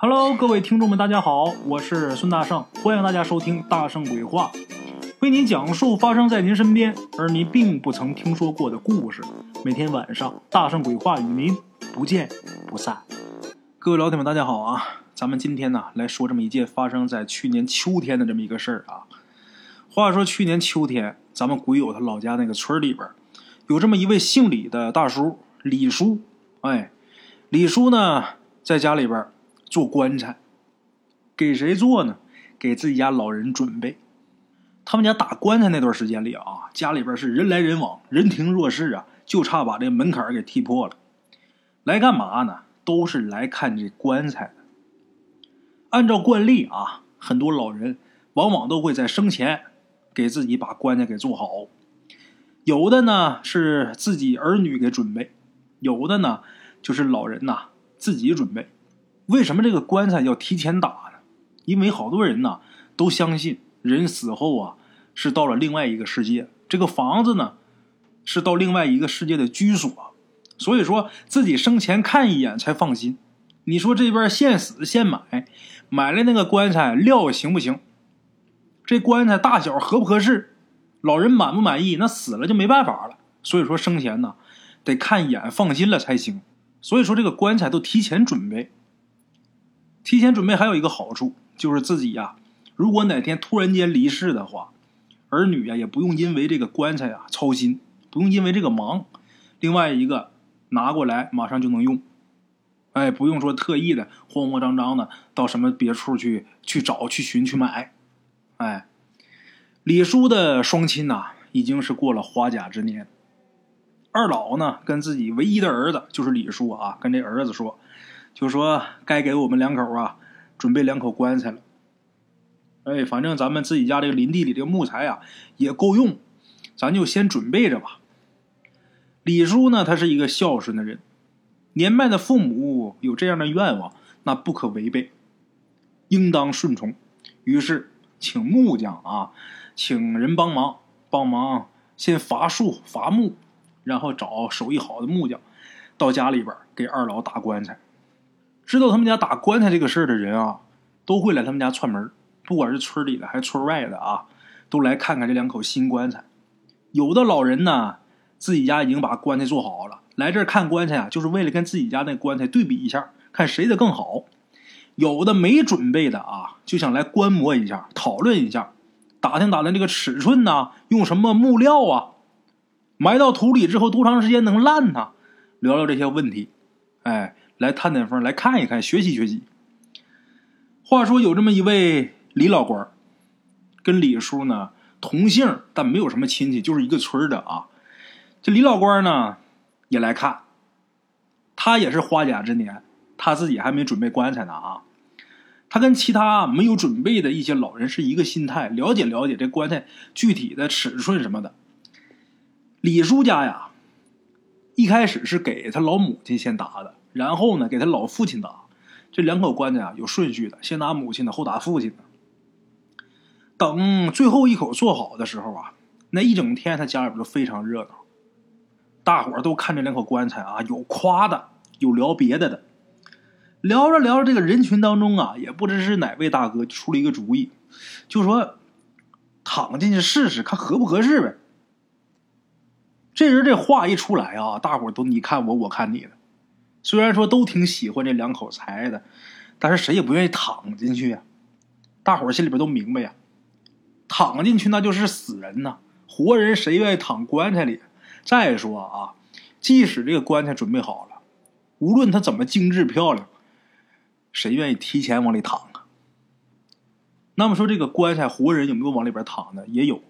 Hello，各位听众们，大家好，我是孙大圣，欢迎大家收听《大圣鬼话》，为您讲述发生在您身边而您并不曾听说过的故事。每天晚上，《大圣鬼话》与您不见不散。各位老铁们，大家好啊！咱们今天呢来说这么一件发生在去年秋天的这么一个事儿啊。话说去年秋天，咱们鬼友他老家那个村里边，有这么一位姓李的大叔，李叔。哎，李叔呢在家里边。做棺材，给谁做呢？给自己家老人准备。他们家打棺材那段时间里啊，家里边是人来人往，人停若市啊，就差把这门槛给踢破了。来干嘛呢？都是来看这棺材的。按照惯例啊，很多老人往往都会在生前给自己把棺材给做好。有的呢是自己儿女给准备，有的呢就是老人呐自己准备。为什么这个棺材要提前打呢？因为好多人呢都相信人死后啊是到了另外一个世界，这个房子呢是到另外一个世界的居所，所以说自己生前看一眼才放心。你说这边现死现买，买了那个棺材料行不行？这棺材大小合不合适？老人满不满意？那死了就没办法了。所以说生前呢得看一眼放心了才行。所以说这个棺材都提前准备。提前准备还有一个好处，就是自己呀，如果哪天突然间离世的话，儿女呀也不用因为这个棺材啊操心，不用因为这个忙。另外一个拿过来马上就能用，哎，不用说特意的慌慌张张的到什么别处去去找去寻去买，哎，李叔的双亲呐已经是过了花甲之年，二老呢跟自己唯一的儿子就是李叔啊，跟这儿子说。就说该给我们两口啊准备两口棺材了。哎，反正咱们自己家这个林地里这个木材啊也够用，咱就先准备着吧。李叔呢，他是一个孝顺的人，年迈的父母有这样的愿望，那不可违背，应当顺从。于是请木匠啊，请人帮忙，帮忙先伐树伐木，然后找手艺好的木匠到家里边给二老打棺材。知道他们家打棺材这个事儿的人啊，都会来他们家串门不管是村里的还是村外的啊，都来看看这两口新棺材。有的老人呢，自己家已经把棺材做好了，来这儿看棺材啊，就是为了跟自己家那棺材对比一下，看谁的更好。有的没准备的啊，就想来观摩一下，讨论一下，打听打听这个尺寸呐，用什么木料啊，埋到土里之后多长时间能烂呢？聊聊这些问题，哎。来探探风，来看一看，学习学习。话说有这么一位李老官跟李叔呢同姓，但没有什么亲戚，就是一个村的啊。这李老官呢也来看，他也是花甲之年，他自己还没准备棺材呢啊。他跟其他没有准备的一些老人是一个心态，了解了解这棺材具体的尺寸什么的。李叔家呀，一开始是给他老母亲先打的。然后呢，给他老父亲打，这两口棺材啊有顺序的，先打母亲的，后打父亲的。等最后一口做好的时候啊，那一整天他家里边都非常热闹，大伙儿都看这两口棺材啊，有夸的，有聊别的的。聊着聊着，这个人群当中啊，也不知是哪位大哥出了一个主意，就说躺进去试试，看合不合适呗。这人这话一出来啊，大伙都你看我，我看你的。虽然说都挺喜欢这两口财的，但是谁也不愿意躺进去呀。大伙儿心里边都明白呀，躺进去那就是死人呐，活人谁愿意躺棺材里？再说啊，即使这个棺材准备好了，无论它怎么精致漂亮，谁愿意提前往里躺啊？那么说这个棺材活人有没有往里边躺的？也有，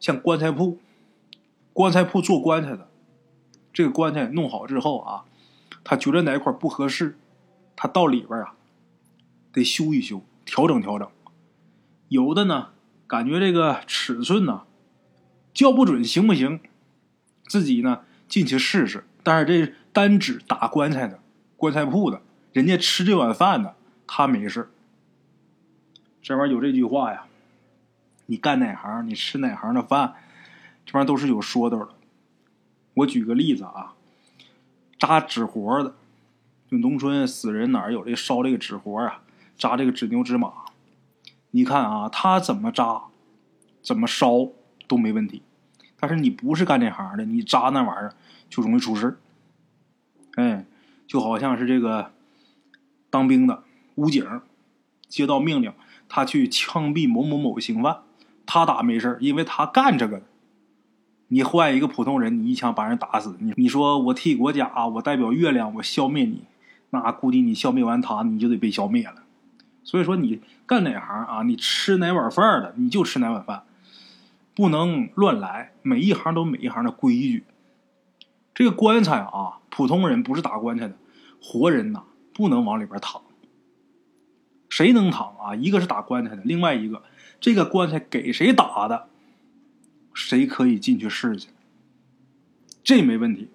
像棺材铺，棺材铺做棺材的。这个棺材弄好之后啊，他觉得哪块不合适，他到里边啊得修一修，调整调整。有的呢，感觉这个尺寸呢叫不准行不行，自己呢进去试试。但是这单指打棺材的棺材铺的，人家吃这碗饭的，他没事。这玩意儿有这句话呀，你干哪行，你吃哪行的饭，这玩意儿都是有说道的。我举个例子啊，扎纸活的，就农村死人哪有这烧这个纸活啊，扎这个纸牛纸马。你看啊，他怎么扎，怎么烧都没问题。但是你不是干这行的，你扎那玩意儿就容易出事哎，就好像是这个当兵的武警，接到命令，他去枪毙某某某刑犯，他打没事因为他干这个。你换一个普通人，你一枪把人打死，你你说我替国家啊，我代表月亮，我消灭你，那估计你消灭完他，你就得被消灭了。所以说，你干哪行啊？你吃哪碗饭的，你就吃哪碗饭。不能乱来，每一行都每一行的规矩。这个棺材啊，普通人不是打棺材的，活人呐不能往里边躺。谁能躺啊？一个是打棺材的，另外一个这个棺材给谁打的，谁可以进去试去，这没问题。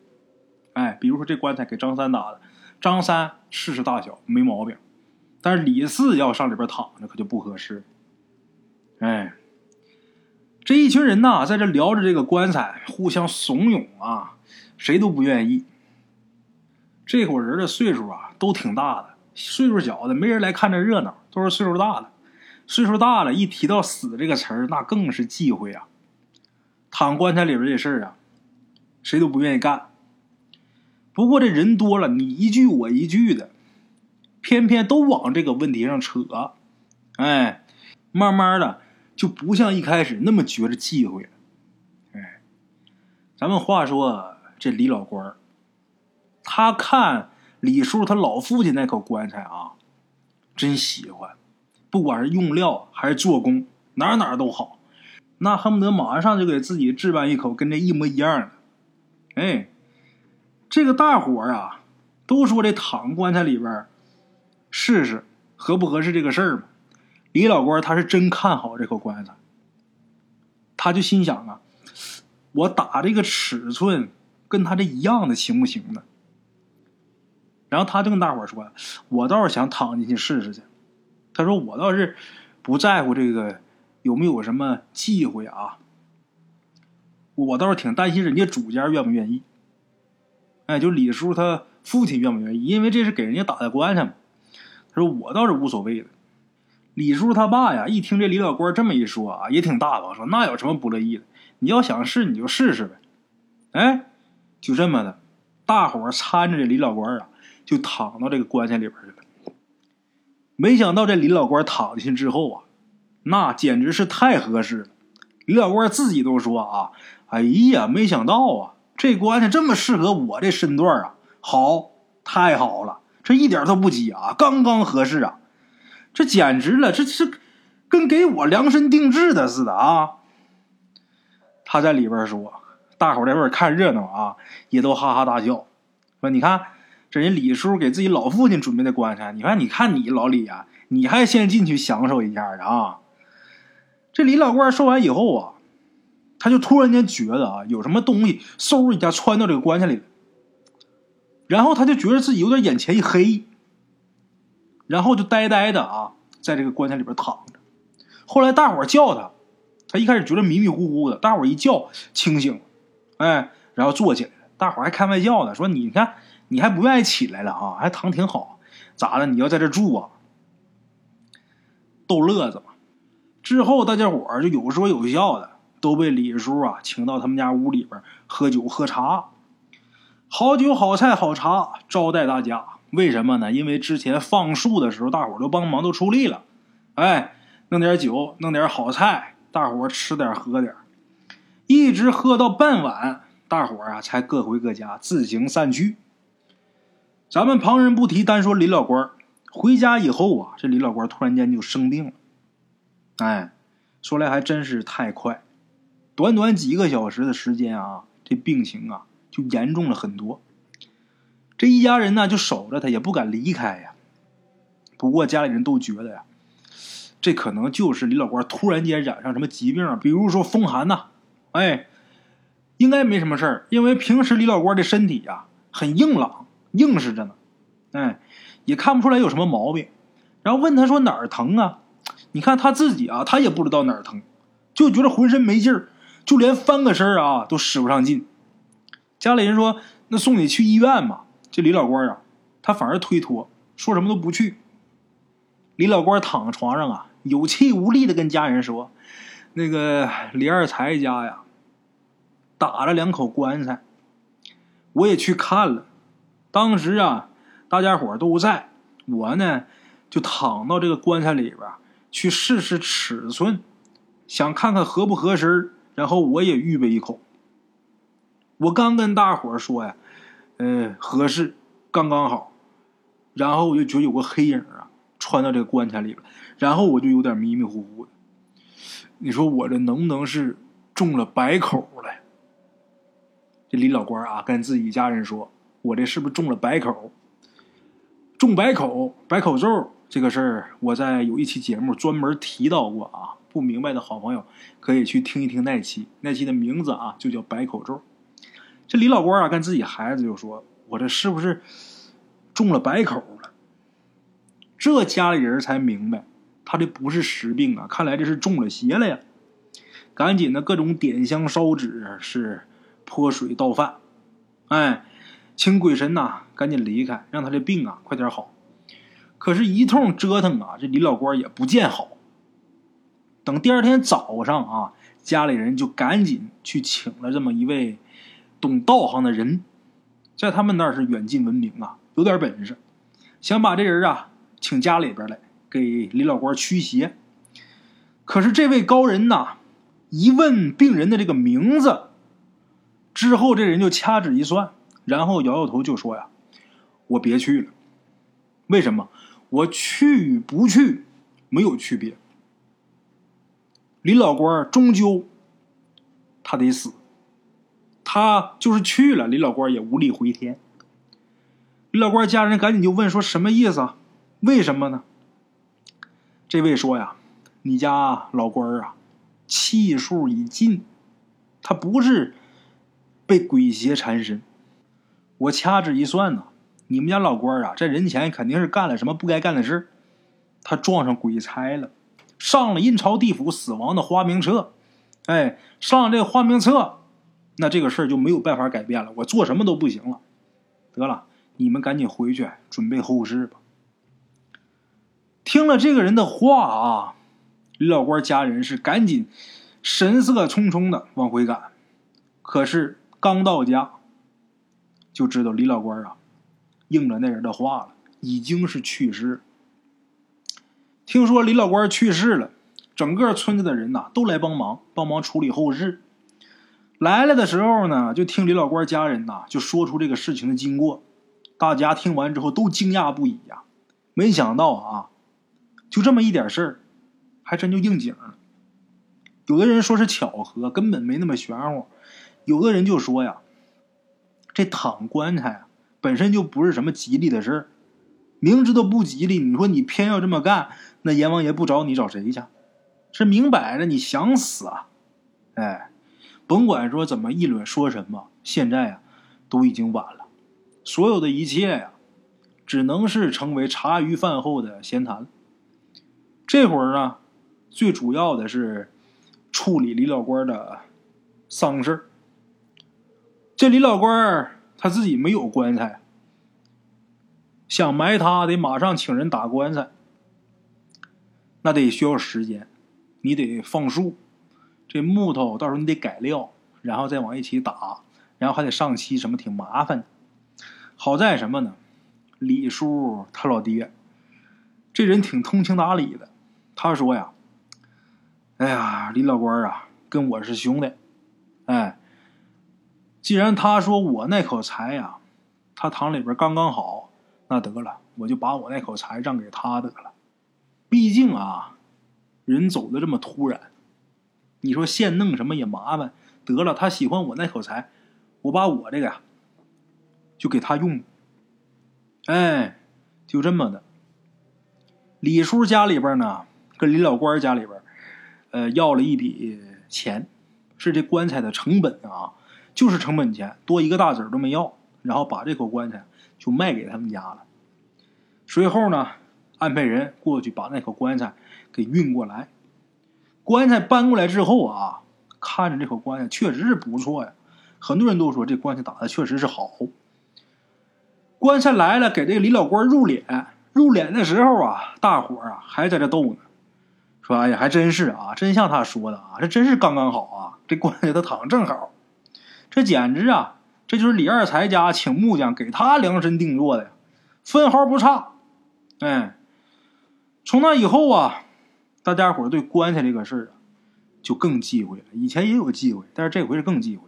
哎，比如说这棺材给张三打的，张三试试大小没毛病，但是李四要上里边躺着可就不合适。哎。这一群人呐，在这聊着这个棺材，互相怂恿啊，谁都不愿意。这伙人的岁数啊，都挺大的，岁数小的没人来看这热闹，都是岁数大的。岁数大了，一提到死这个词儿，那更是忌讳啊。躺棺材里边这事儿啊，谁都不愿意干。不过这人多了，你一句我一句的，偏偏都往这个问题上扯，哎，慢慢的。就不像一开始那么觉着忌讳了，哎，咱们话说这李老官儿他看李叔他老父亲那口棺材啊，真喜欢，不管是用料还是做工，哪哪都好，那恨不得马上就给自己置办一口跟这一模一样的。哎，这个大伙儿啊，都说这躺棺材里边试试合不合适这个事儿嘛。李老官他是真看好这口棺材，他就心想啊，我打这个尺寸跟他这一样的行不行呢？然后他就跟大伙说：“我倒是想躺进去试试去。”他说：“我倒是不在乎这个有没有什么忌讳啊，我倒是挺担心人家主家愿不愿意。哎，就李叔他父亲愿不愿意？因为这是给人家打的棺材嘛。他说我倒是无所谓的。”李叔他爸呀，一听这李老官这么一说啊，也挺大方，说那有什么不乐意的？你要想试，你就试试呗。哎，就这么的，大伙儿搀着这李老官啊，就躺到这个棺材里边去了。没想到这李老官躺进去之后啊，那简直是太合适了。李老官自己都说啊：“哎呀，没想到啊，这棺材这么适合我这身段啊，好，太好了，这一点都不挤啊，刚刚合适啊。”这简直了，这是跟给我量身定制的似的啊！他在里边说，大伙在外边看热闹啊，也都哈哈大笑。说：“你看，这人李叔给自己老父亲准备的棺材，你看，你看你老李啊，你还先进去享受一下的啊！”这李老怪说完以后啊，他就突然间觉得啊，有什么东西嗖一下窜到这个棺材里，然后他就觉得自己有点眼前一黑。然后就呆呆的啊，在这个棺材里边躺着。后来大伙叫他，他一开始觉得迷迷糊糊的，大伙一叫清醒了，哎，然后坐起来了。大伙还开玩笑呢，说：“你看，你还不愿意起来了啊？还躺挺好，咋的？你要在这住啊？”逗乐子嘛。之后大家伙就有说有笑的，都被李叔啊请到他们家屋里边喝酒喝茶，好酒好菜好茶招待大家。为什么呢？因为之前放树的时候，大伙都帮忙都出力了，哎，弄点酒，弄点好菜，大伙吃点喝点，一直喝到傍晚，大伙啊才各回各家，自行散去。咱们旁人不提，单说李老官回家以后啊，这李老官突然间就生病了，哎，说来还真是太快，短短几个小时的时间啊，这病情啊就严重了很多。这一家人呢，就守着他，也不敢离开呀。不过家里人都觉得呀，这可能就是李老官突然间染上什么疾病，比如说风寒呐。哎，应该没什么事儿，因为平时李老官的身体呀很硬朗，硬实着呢。哎，也看不出来有什么毛病。然后问他说哪儿疼啊？你看他自己啊，他也不知道哪儿疼，就觉得浑身没劲儿，就连翻个身啊都使不上劲。家里人说，那送你去医院吧。这李老官啊，他反而推脱，说什么都不去。李老官躺床上啊，有气无力的跟家人说：“那个李二才家呀，打了两口棺材，我也去看了。当时啊，大家伙都在，我呢就躺到这个棺材里边去试试尺寸，想看看合不合身，然后我也预备一口。我刚跟大伙说呀，呃，合适，刚刚好。然后我就觉得有个黑影啊。”穿到这个棺材里了，然后我就有点迷迷糊糊的。你说我这能不能是中了白口了？这李老官啊，跟自己家人说：“我这是不是中了白口？中白口，白口咒这个事儿，我在有一期节目专门提到过啊。不明白的好朋友可以去听一听那期，那期的名字啊就叫白口咒。这李老官啊，跟自己孩子就说：我这是不是中了白口了？”这家里人才明白，他这不是实病啊，看来这是中了邪了呀！赶紧的，各种点香烧纸，是泼水倒饭，哎，请鬼神呐赶紧离开，让他这病啊快点好。可是，一通折腾啊，这李老官也不见好。等第二天早上啊，家里人就赶紧去请了这么一位懂道行的人，在他们那儿是远近闻名啊，有点本事，想把这人啊。请家里边来给李老官驱邪，可是这位高人呐，一问病人的这个名字之后，这人就掐指一算，然后摇摇头就说：“呀，我别去了。为什么？我去与不去没有区别。李老官终究他得死，他就是去了，李老官也无力回天。李老官家人赶紧就问说：什么意思啊？”为什么呢？这位说呀，你家老官儿啊，气数已尽，他不是被鬼邪缠身。我掐指一算呢，你们家老官儿啊，在人前肯定是干了什么不该干的事他撞上鬼差了，上了阴曹地府死亡的花名册。哎，上了这花名册，那这个事儿就没有办法改变了。我做什么都不行了。得了，你们赶紧回去准备后事吧。听了这个人的话啊，李老官家人是赶紧神色匆匆的往回赶。可是刚到家，就知道李老官啊应了那人的话了，已经是去世。听说李老官去世了，整个村子的人呐都来帮忙，帮忙处理后事。来了的时候呢，就听李老官家人呐就说出这个事情的经过。大家听完之后都惊讶不已呀，没想到啊。就这么一点事儿，还真就应景了。有的人说是巧合，根本没那么玄乎；有的人就说呀，这躺棺材啊，本身就不是什么吉利的事儿。明知道不吉利，你说你偏要这么干，那阎王爷不找你找谁去？是明摆着你想死啊！哎，甭管说怎么议论说什么，现在呀，都已经晚了。所有的一切呀，只能是成为茶余饭后的闲谈。这会儿呢，最主要的是处理李老官的丧事这李老官他自己没有棺材，想埋他得马上请人打棺材，那得需要时间。你得放树，这木头到时候你得改料，然后再往一起打，然后还得上漆，什么挺麻烦。好在什么呢？李叔他老爹这人挺通情达理的。他说呀：“哎呀，李老官啊，跟我是兄弟。哎，既然他说我那口财呀，他堂里边刚刚好，那得了，我就把我那口财让给他得了。毕竟啊，人走的这么突然，你说现弄什么也麻烦。得了，他喜欢我那口财，我把我这个呀，就给他用。哎，就这么的。李叔家里边呢。”跟李老官家里边，呃，要了一笔钱，是这棺材的成本啊，就是成本钱，多一个大子儿都没要。然后把这口棺材就卖给他们家了。随后呢，安排人过去把那口棺材给运过来。棺材搬过来之后啊，看着这口棺材确实是不错呀，很多人都说这棺材打的确实是好。棺材来了，给这个李老官入殓。入殓的时候啊，大伙儿啊还在这逗呢，说：“哎呀，还真是啊，真像他说的啊，这真是刚刚好啊，这棺材他躺正好，这简直啊，这就是李二才家请木匠给他量身定做的呀，分毫不差。”哎，从那以后啊，大家伙对棺材这个事儿啊，就更忌讳了。以前也有忌讳，但是这回是更忌讳。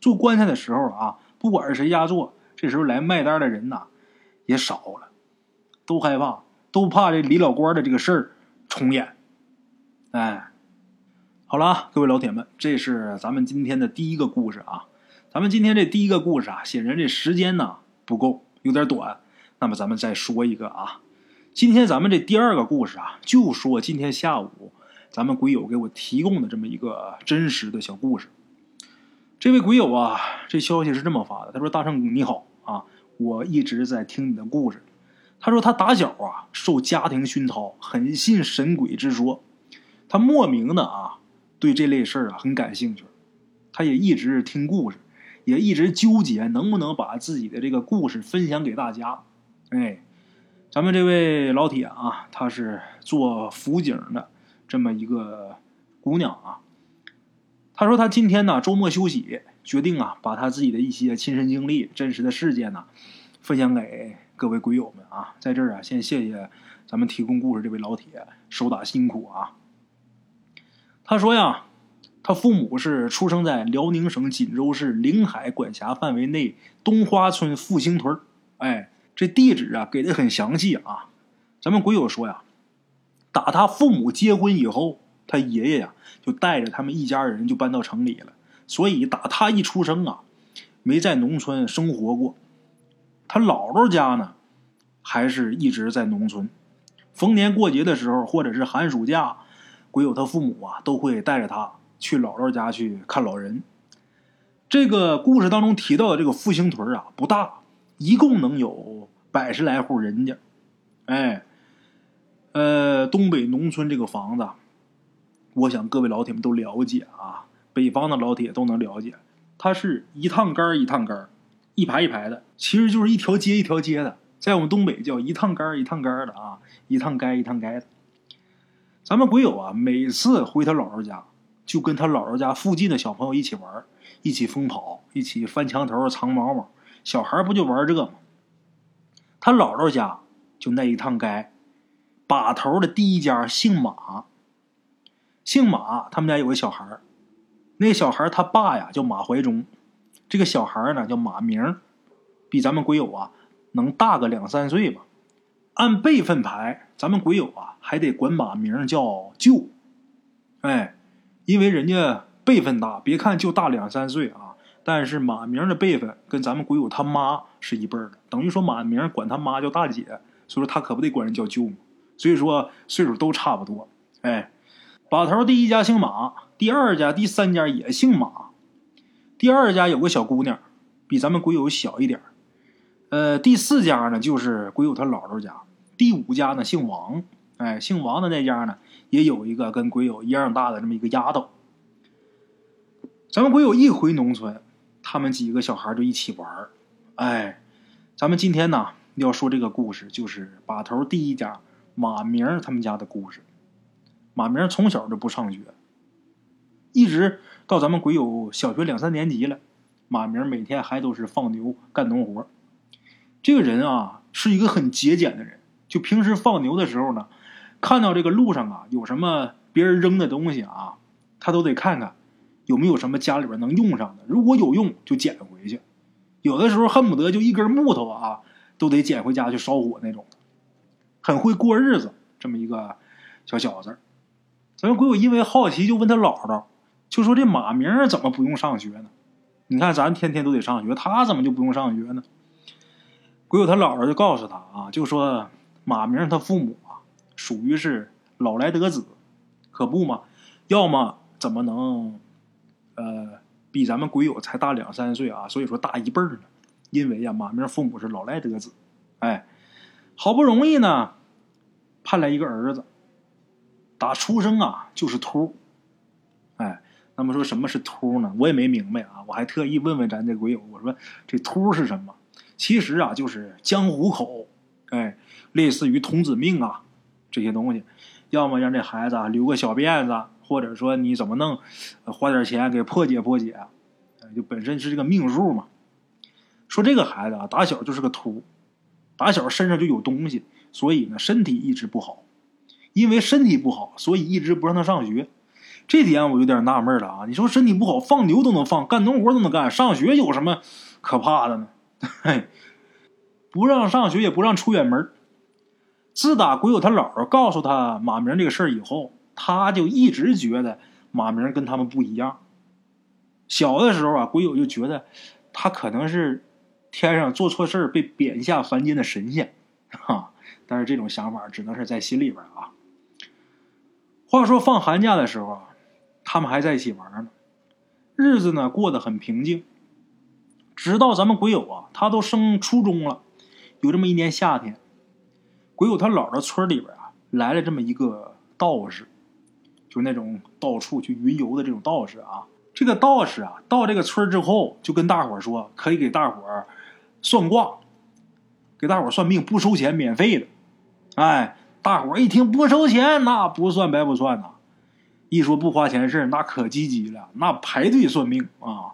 做棺材的时候啊，不管是谁家做，这时候来卖单的人呐也少了。都害怕，都怕这李老官的这个事儿重演。哎，好了，各位老铁们，这是咱们今天的第一个故事啊。咱们今天这第一个故事啊，显然这时间呢不够，有点短。那么咱们再说一个啊。今天咱们这第二个故事啊，就说今天下午咱们鬼友给我提供的这么一个真实的小故事。这位鬼友啊，这消息是这么发的：他说：“大圣你好啊，我一直在听你的故事。”他说：“他打小啊，受家庭熏陶，很信神鬼之说。他莫名的啊，对这类事儿啊很感兴趣。他也一直听故事，也一直纠结能不能把自己的这个故事分享给大家。哎，咱们这位老铁啊，他是做辅警的这么一个姑娘啊。他说他今天呢周末休息，决定啊把他自己的一些亲身经历、真实的事件呢分享给。”各位鬼友们啊，在这儿啊，先谢谢咱们提供故事这位老铁，手打辛苦啊。他说呀，他父母是出生在辽宁省锦州市临海管辖范围内东花村复兴屯哎，这地址啊给的很详细啊。咱们鬼友说呀，打他父母结婚以后，他爷爷呀就带着他们一家人就搬到城里了，所以打他一出生啊，没在农村生活过。他姥姥家呢，还是一直在农村。逢年过节的时候，或者是寒暑假，鬼友他父母啊都会带着他去姥姥家去看老人。这个故事当中提到的这个复兴屯啊不大，一共能有百十来户人家。哎，呃，东北农村这个房子，我想各位老铁们都了解啊，北方的老铁都能了解，它是一趟杆一趟杆一排一排的，其实就是一条街一条街的，在我们东北叫一趟杆一趟杆的啊，一趟街一趟街的。咱们鬼友啊，每次回他姥姥家，就跟他姥姥家附近的小朋友一起玩，一起疯跑，一起翻墙头、藏猫猫。小孩不就玩这吗？他姥姥家就那一趟街，把头的第一家姓马，姓马，他们家有个小孩那小孩他爸呀叫马怀忠。这个小孩呢叫马明，比咱们鬼友啊能大个两三岁吧。按辈分排，咱们鬼友啊还得管马名叫舅。哎，因为人家辈分大，别看就大两三岁啊，但是马明的辈分跟咱们鬼友他妈是一辈的，等于说马明管他妈叫大姐，所以说他可不得管人叫舅。所以说岁数都差不多。哎，把头第一家姓马，第二家、第三家也姓马。第二家有个小姑娘，比咱们鬼友小一点呃，第四家呢就是鬼友他姥姥家。第五家呢姓王，哎，姓王的那家呢也有一个跟鬼友一样大的这么一个丫头。咱们鬼友一回农村，他们几个小孩就一起玩哎，咱们今天呢要说这个故事，就是把头第一家马明他们家的故事。马明从小就不上学，一直。到咱们鬼友小学两三年级了，马明每天还都是放牛干农活。这个人啊，是一个很节俭的人。就平时放牛的时候呢，看到这个路上啊有什么别人扔的东西啊，他都得看看有没有什么家里边能用上的。如果有用，就捡回去。有的时候恨不得就一根木头啊，都得捡回家去烧火那种。很会过日子，这么一个小小子。咱们鬼友因为好奇，就问他姥姥。就说这马明怎么不用上学呢？你看咱天天都得上学，他怎么就不用上学呢？鬼友他姥姥就告诉他啊，就说马明他父母啊，属于是老来得子，可不嘛？要么怎么能呃比咱们鬼友才大两三岁啊？所以说大一辈儿呢？因为呀，马明父母是老来得子，哎，好不容易呢盼来一个儿子，打出生啊就是秃，哎。那么说什么是秃呢？我也没明白啊！我还特意问问咱这鬼友，我说这秃是什么？其实啊就是江湖口，哎，类似于童子命啊这些东西，要么让这孩子啊留个小辫子，或者说你怎么弄，花点钱给破解破解，就本身是这个命数嘛。说这个孩子啊打小就是个秃，打小身上就有东西，所以呢身体一直不好，因为身体不好，所以一直不让他上学。这点我有点纳闷了啊！你说身体不好，放牛都能放，干农活都能干，上学有什么可怕的呢？嘿，不让上学，也不让出远门。自打鬼友他姥姥告诉他马明这个事儿以后，他就一直觉得马明跟他们不一样。小的时候啊，鬼友就觉得他可能是天上做错事儿被贬下凡间的神仙，哈！但是这种想法只能是在心里边啊。话说放寒假的时候啊。他们还在一起玩呢，日子呢过得很平静。直到咱们鬼友啊，他都升初中了。有这么一年夏天，鬼友他姥姥村里边啊，来了这么一个道士，就那种到处去云游的这种道士啊。这个道士啊，到这个村之后，就跟大伙说，可以给大伙算卦，给大伙算命，不收钱，免费的。哎，大伙一听不收钱，那不算白不算呐。一说不花钱事那可积极了，那排队算命啊！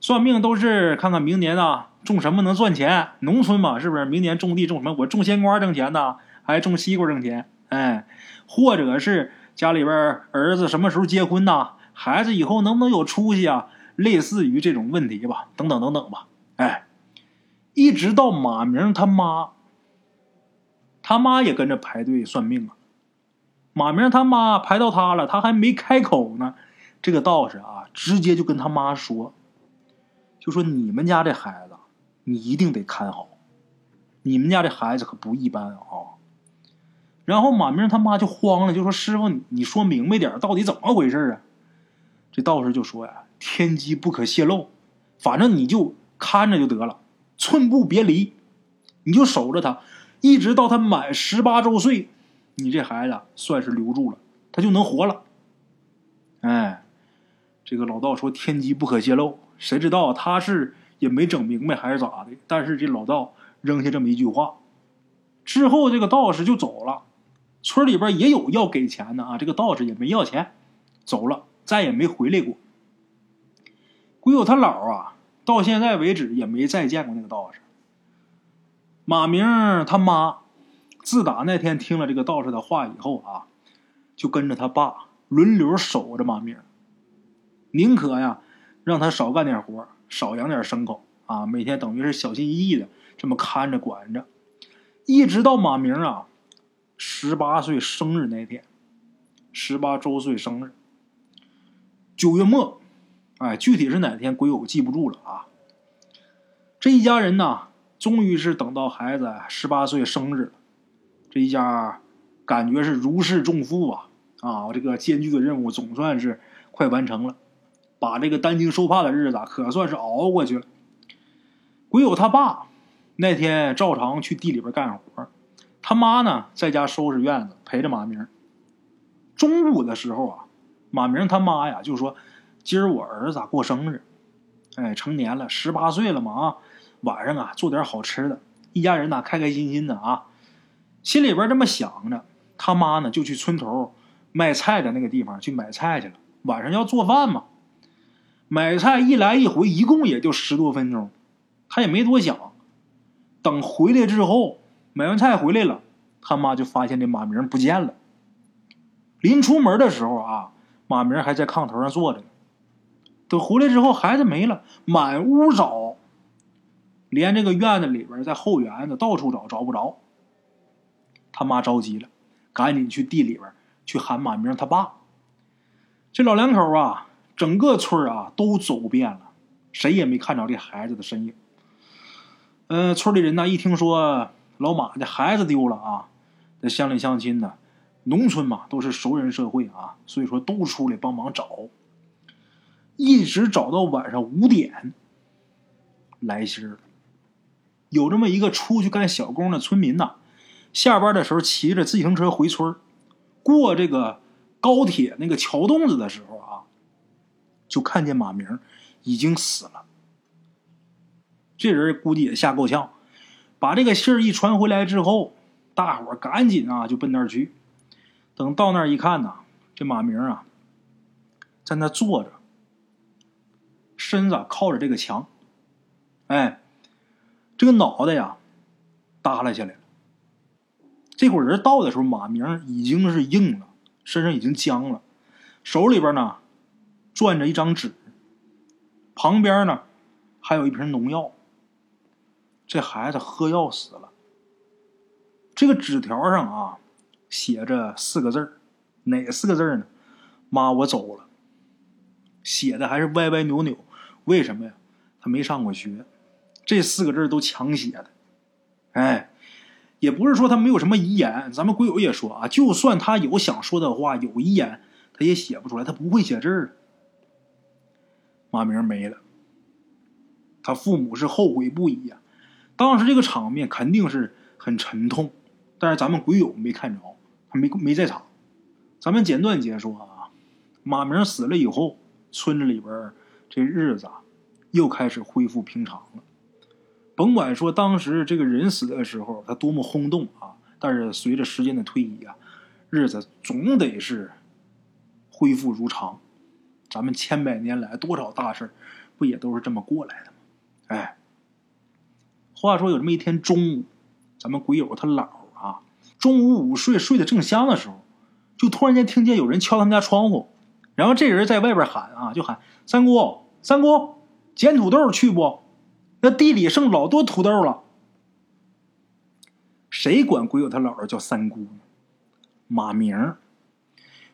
算命都是看看明年啊种什么能赚钱，农村嘛是不是？明年种地种什么？我种鲜瓜挣钱呢，还种西瓜挣钱？哎，或者是家里边儿子什么时候结婚呐？孩子以后能不能有出息啊？类似于这种问题吧，等等等等吧。哎，一直到马明他妈，他妈也跟着排队算命啊。马明他妈排到他了，他还没开口呢，这个道士啊，直接就跟他妈说：“就说你们家这孩子，你一定得看好，你们家这孩子可不一般啊。”然后马明他妈就慌了，就说：“师傅，你说明白点，到底怎么回事啊？”这道士就说：“呀，天机不可泄露，反正你就看着就得了，寸步别离，你就守着他，一直到他满十八周岁。”你这孩子算是留住了，他就能活了。哎，这个老道说天机不可泄露，谁知道他是也没整明白还是咋的？但是这老道扔下这么一句话之后，这个道士就走了。村里边也有要给钱的啊，这个道士也没要钱，走了，再也没回来过。鬼友他姥啊，到现在为止也没再见过那个道士。马明他妈。自打那天听了这个道士的话以后啊，就跟着他爸轮流守着马明，宁可呀让他少干点活，少养点牲口啊，每天等于是小心翼翼的这么看着管着，一直到马明啊十八岁生日那天，十八周岁生日，九月末，哎，具体是哪天鬼友记不住了啊。这一家人呢，终于是等到孩子十八岁生日了。这一家感觉是如释重负啊！啊，这个艰巨的任务总算是快完成了，把这个担惊受怕的日子可算是熬过去了。鬼友他爸那天照常去地里边干活，他妈呢在家收拾院子陪着马明。中午的时候啊，马明他妈呀就说：“今儿我儿子咋过生日，哎，成年了，十八岁了嘛啊，晚上啊做点好吃的，一家人呢开开心心的啊。”心里边这么想着，他妈呢就去村头卖菜的那个地方去买菜去了。晚上要做饭嘛，买菜一来一回一共也就十多分钟，他也没多想。等回来之后，买完菜回来了，他妈就发现这马明不见了。临出门的时候啊，马明还在炕头上坐着呢。等回来之后，孩子没了，满屋找，连这个院子里边，在后园子到处找，找不着。他妈着急了，赶紧去地里边去喊马明他爸。这老两口啊，整个村啊都走遍了，谁也没看着这孩子的身影。嗯，村里人呢一听说老马的孩子丢了啊，这乡里乡亲的，农村嘛都是熟人社会啊，所以说都出来帮忙找，一直找到晚上五点，来信儿。有这么一个出去干小工的村民呐。下班的时候骑着自行车回村过这个高铁那个桥洞子的时候，就看见马明已经死了。这人估计也吓够呛。把这个信儿一传回来之后，大伙儿赶紧啊就奔那儿去。等到那儿一看呐，这马明啊在那坐着，身子靠着这个墙，哎，这个脑袋呀耷拉下来了。这会人到的时候，马明已经是硬了，身上已经僵了，手里边呢攥着一张纸，旁边呢还有一瓶农药。这孩子喝药死了。这个纸条上啊，写着四个字儿，哪四个字儿呢？妈，我走了。写的还是歪歪扭扭，为什么呀？他没上过学，这四个字都强写的。哎，也不是说他没有什么遗言，咱们鬼友也说啊，就算他有想说的话，有遗言，他也写不出来，他不会写字儿。马明没了，他父母是后悔不已呀。当时这个场面肯定是很沉痛，但是咱们鬼友没看着，他没没在场。咱们简短解说啊，马明死了以后，村子里边这日子啊又开始恢复平常了。甭管说当时这个人死的时候他多么轰动啊，但是随着时间的推移啊，日子总得是恢复如常。咱们千百年来多少大事不也都是这么过来的吗？哎。话说有这么一天中午，咱们鬼友他姥啊，中午午睡睡得正香的时候，就突然间听见有人敲他们家窗户，然后这人在外边喊啊，就喊三姑三姑，捡土豆去不？那地里剩老多土豆了。谁管鬼友他姥叫三姑呢？马明。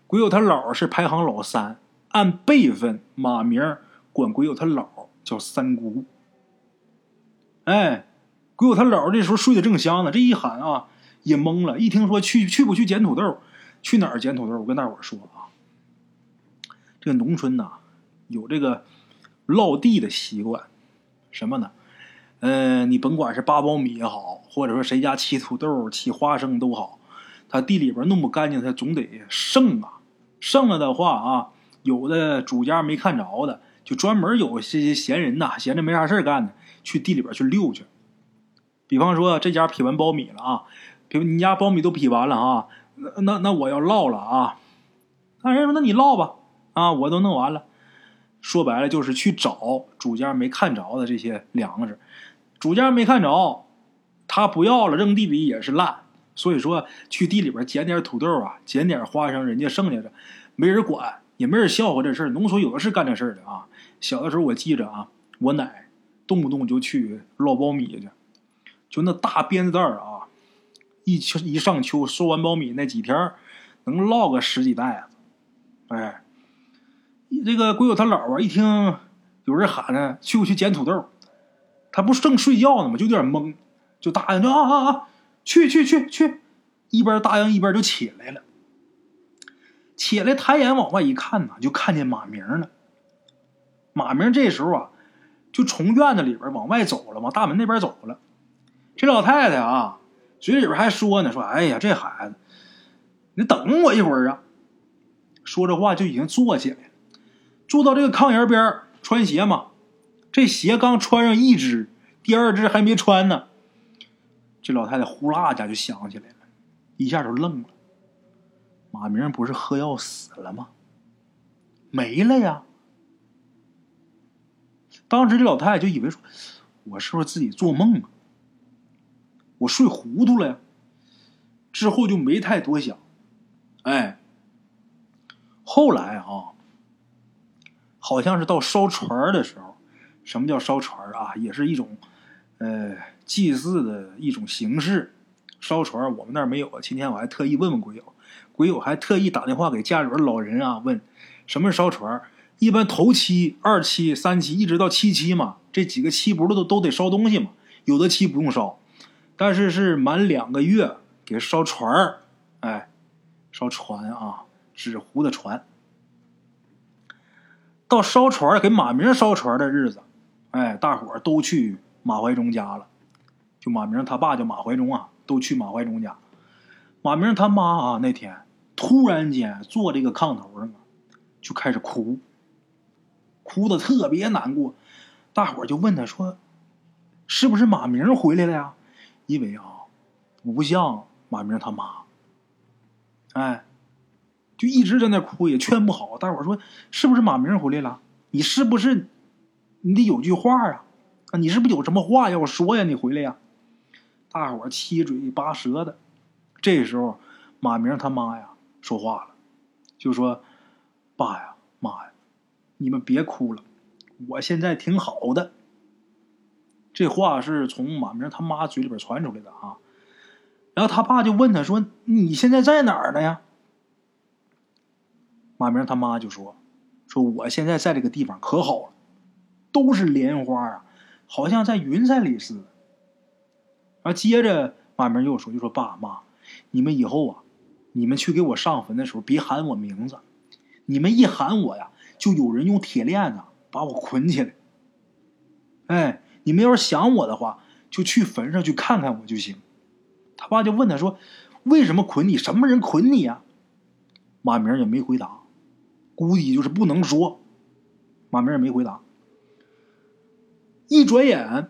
鬼友他姥是排行老三，按辈分，马明管鬼友他姥叫三姑。哎。鬼友他姥这时候睡得正香呢，这一喊啊，也懵了。一听说去去不去捡土豆，去哪儿捡土豆？我跟大伙说啊，这个农村呐，有这个落地的习惯，什么呢？嗯，你甭管是扒苞米也好，或者说谁家起土豆、起花生都好，他地里边弄不干净，他总得剩啊。剩了的话啊，有的主家没看着的，就专门有些闲人呐，闲着没啥事干的，去地里边去溜去。比方说，这家劈完苞米了啊，比如你家苞米都劈完了啊，那那那我要烙了啊。那人说，那你烙吧啊，我都弄完了。说白了就是去找主家没看着的这些粮食，主家没看着，他不要了，扔地里也是烂。所以说，去地里边捡点土豆啊，捡点花生，人家剩下的没人管，也没人笑话这事儿。农村有的是干这事儿的啊。小的时候我记着啊，我奶动不动就去烙苞米去。就那大鞭子袋儿啊，一秋一上秋收完苞米那几天，能落个十几袋子。哎，这个鬼友他姥啊，一听有人喊呢，去不去捡土豆？他不正睡觉呢吗？就有点懵，就答应，着啊啊啊，去去去去，一边答应一边就起来了。起来抬眼往外一看呢，就看见马明了。马明这时候啊，就从院子里边往外走了，往大门那边走了。这老太太啊，嘴里边还说呢，说：“哎呀，这孩子，你等我一会儿啊。”说着话就已经坐起来了，坐到这个炕沿边穿鞋嘛。这鞋刚穿上一只，第二只还没穿呢。这老太太呼啦一下就想起来了，一下就愣了。马明不是喝药死了吗？没了呀！当时这老太太就以为说：“我是不是自己做梦啊？”我睡糊涂了呀，之后就没太多想，哎，后来啊，好像是到烧船的时候，什么叫烧船啊？也是一种呃祭祀的一种形式。烧船我们那儿没有，今天我还特意问问鬼友，鬼友还特意打电话给家里边老人啊，问什么是烧船？一般头七、二七、三七，一直到七七嘛，这几个七不是都都得烧东西嘛？有的七不用烧。但是是满两个月给烧船儿，哎，烧船啊，纸糊的船。到烧船给马明烧船的日子，哎，大伙儿都去马怀忠家了。就马明他爸叫马怀忠啊，都去马怀忠家。马明他妈啊，那天突然间坐这个炕头上啊，就开始哭，哭的特别难过。大伙就问他说：“是不是马明回来了呀？因为啊，不像马明他妈。哎，就一直在那哭，也劝不好。大伙说是不是马明回来了？你是不是？你得有句话啊！啊，你是不是有什么话要说呀？你回来呀！大伙七嘴八舌的。这时候，马明他妈呀说话了，就说：“爸呀，妈呀，你们别哭了，我现在挺好的。”这话是从马明他妈嘴里边传出来的啊。然后他爸就问他说：“你现在在哪儿呢呀？”马明他妈就说：“说我现在在这个地方可好了，都是莲花啊，好像在云彩里似的。”然后接着马明又说：“就说爸妈，你们以后啊，你们去给我上坟的时候别喊我名字，你们一喊我呀，就有人用铁链子把我捆起来。哎。”你们要是想我的话，就去坟上去看看我就行。他爸就问他说：“为什么捆你？什么人捆你呀？”马明也没回答，估计就是不能说。马明也没回答。一转眼，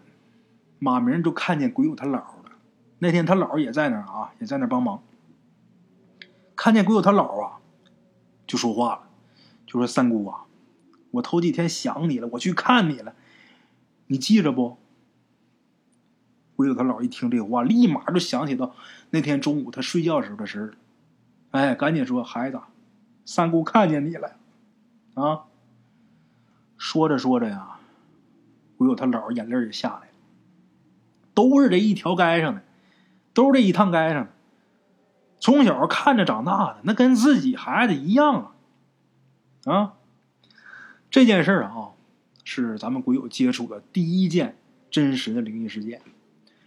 马明就看见鬼友他姥了。那天他姥也在那儿啊，也在那儿帮忙。看见鬼友他姥啊，就说话了，就说：“三姑啊，我头几天想你了，我去看你了。”你记着不？鬼友他姥一听这话，立马就想起到那天中午他睡觉时候的事儿哎，赶紧说：“孩子，三姑看见你了。”啊！说着说着呀，鬼友他姥眼泪就下来了。都是这一条街上的，都是这一趟街上的，从小看着长大的，那跟自己孩子一样啊！啊！这件事啊。是咱们鬼友接触的第一件真实的灵异事件。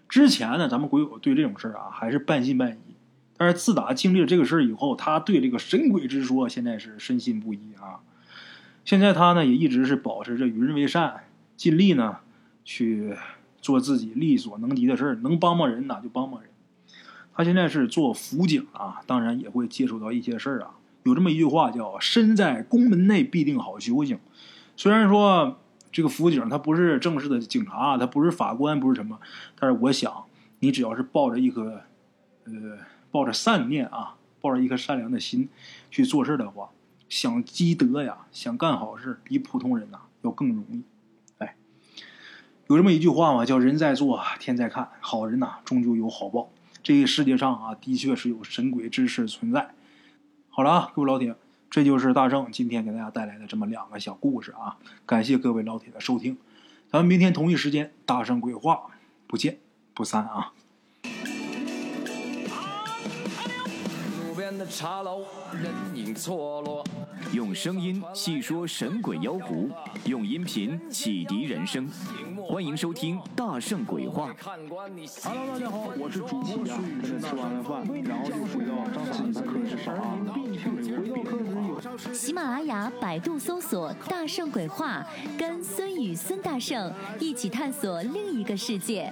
之前呢，咱们鬼友对这种事儿啊还是半信半疑。但是自打经历了这个事儿以后，他对这个神鬼之说现在是深信不疑啊。现在他呢也一直是保持着与人为善，尽力呢去做自己力所能及的事儿，能帮帮人呐就帮帮人。他现在是做辅警啊，当然也会接触到一些事儿啊。有这么一句话叫“身在宫门内必定好修行”，虽然说。这个辅警他不是正式的警察，他不是法官，不是什么。但是我想，你只要是抱着一颗，呃，抱着善念啊，抱着一颗善良的心去做事的话，想积德呀，想干好事，比普通人呐要更容易。哎，有这么一句话嘛，叫“人在做，天在看”，好人呐终究有好报。这个世界上啊，的确是有神鬼之事存在。好了啊，各位老铁。这就是大圣今天给大家带来的这么两个小故事啊！感谢各位老铁的收听，咱们明天同一时间大圣鬼话不见不散啊！茶楼，人影错落。用声音细说神鬼妖狐，用音频启迪人生。欢迎收听《大圣鬼话》。Hello，大家好，我是主播孙宇。吃完了饭，然后就回到自己的课室上啊。喜马拉雅、百度搜索“大圣鬼话”，跟孙宇、孙大圣一起探索另一个世界。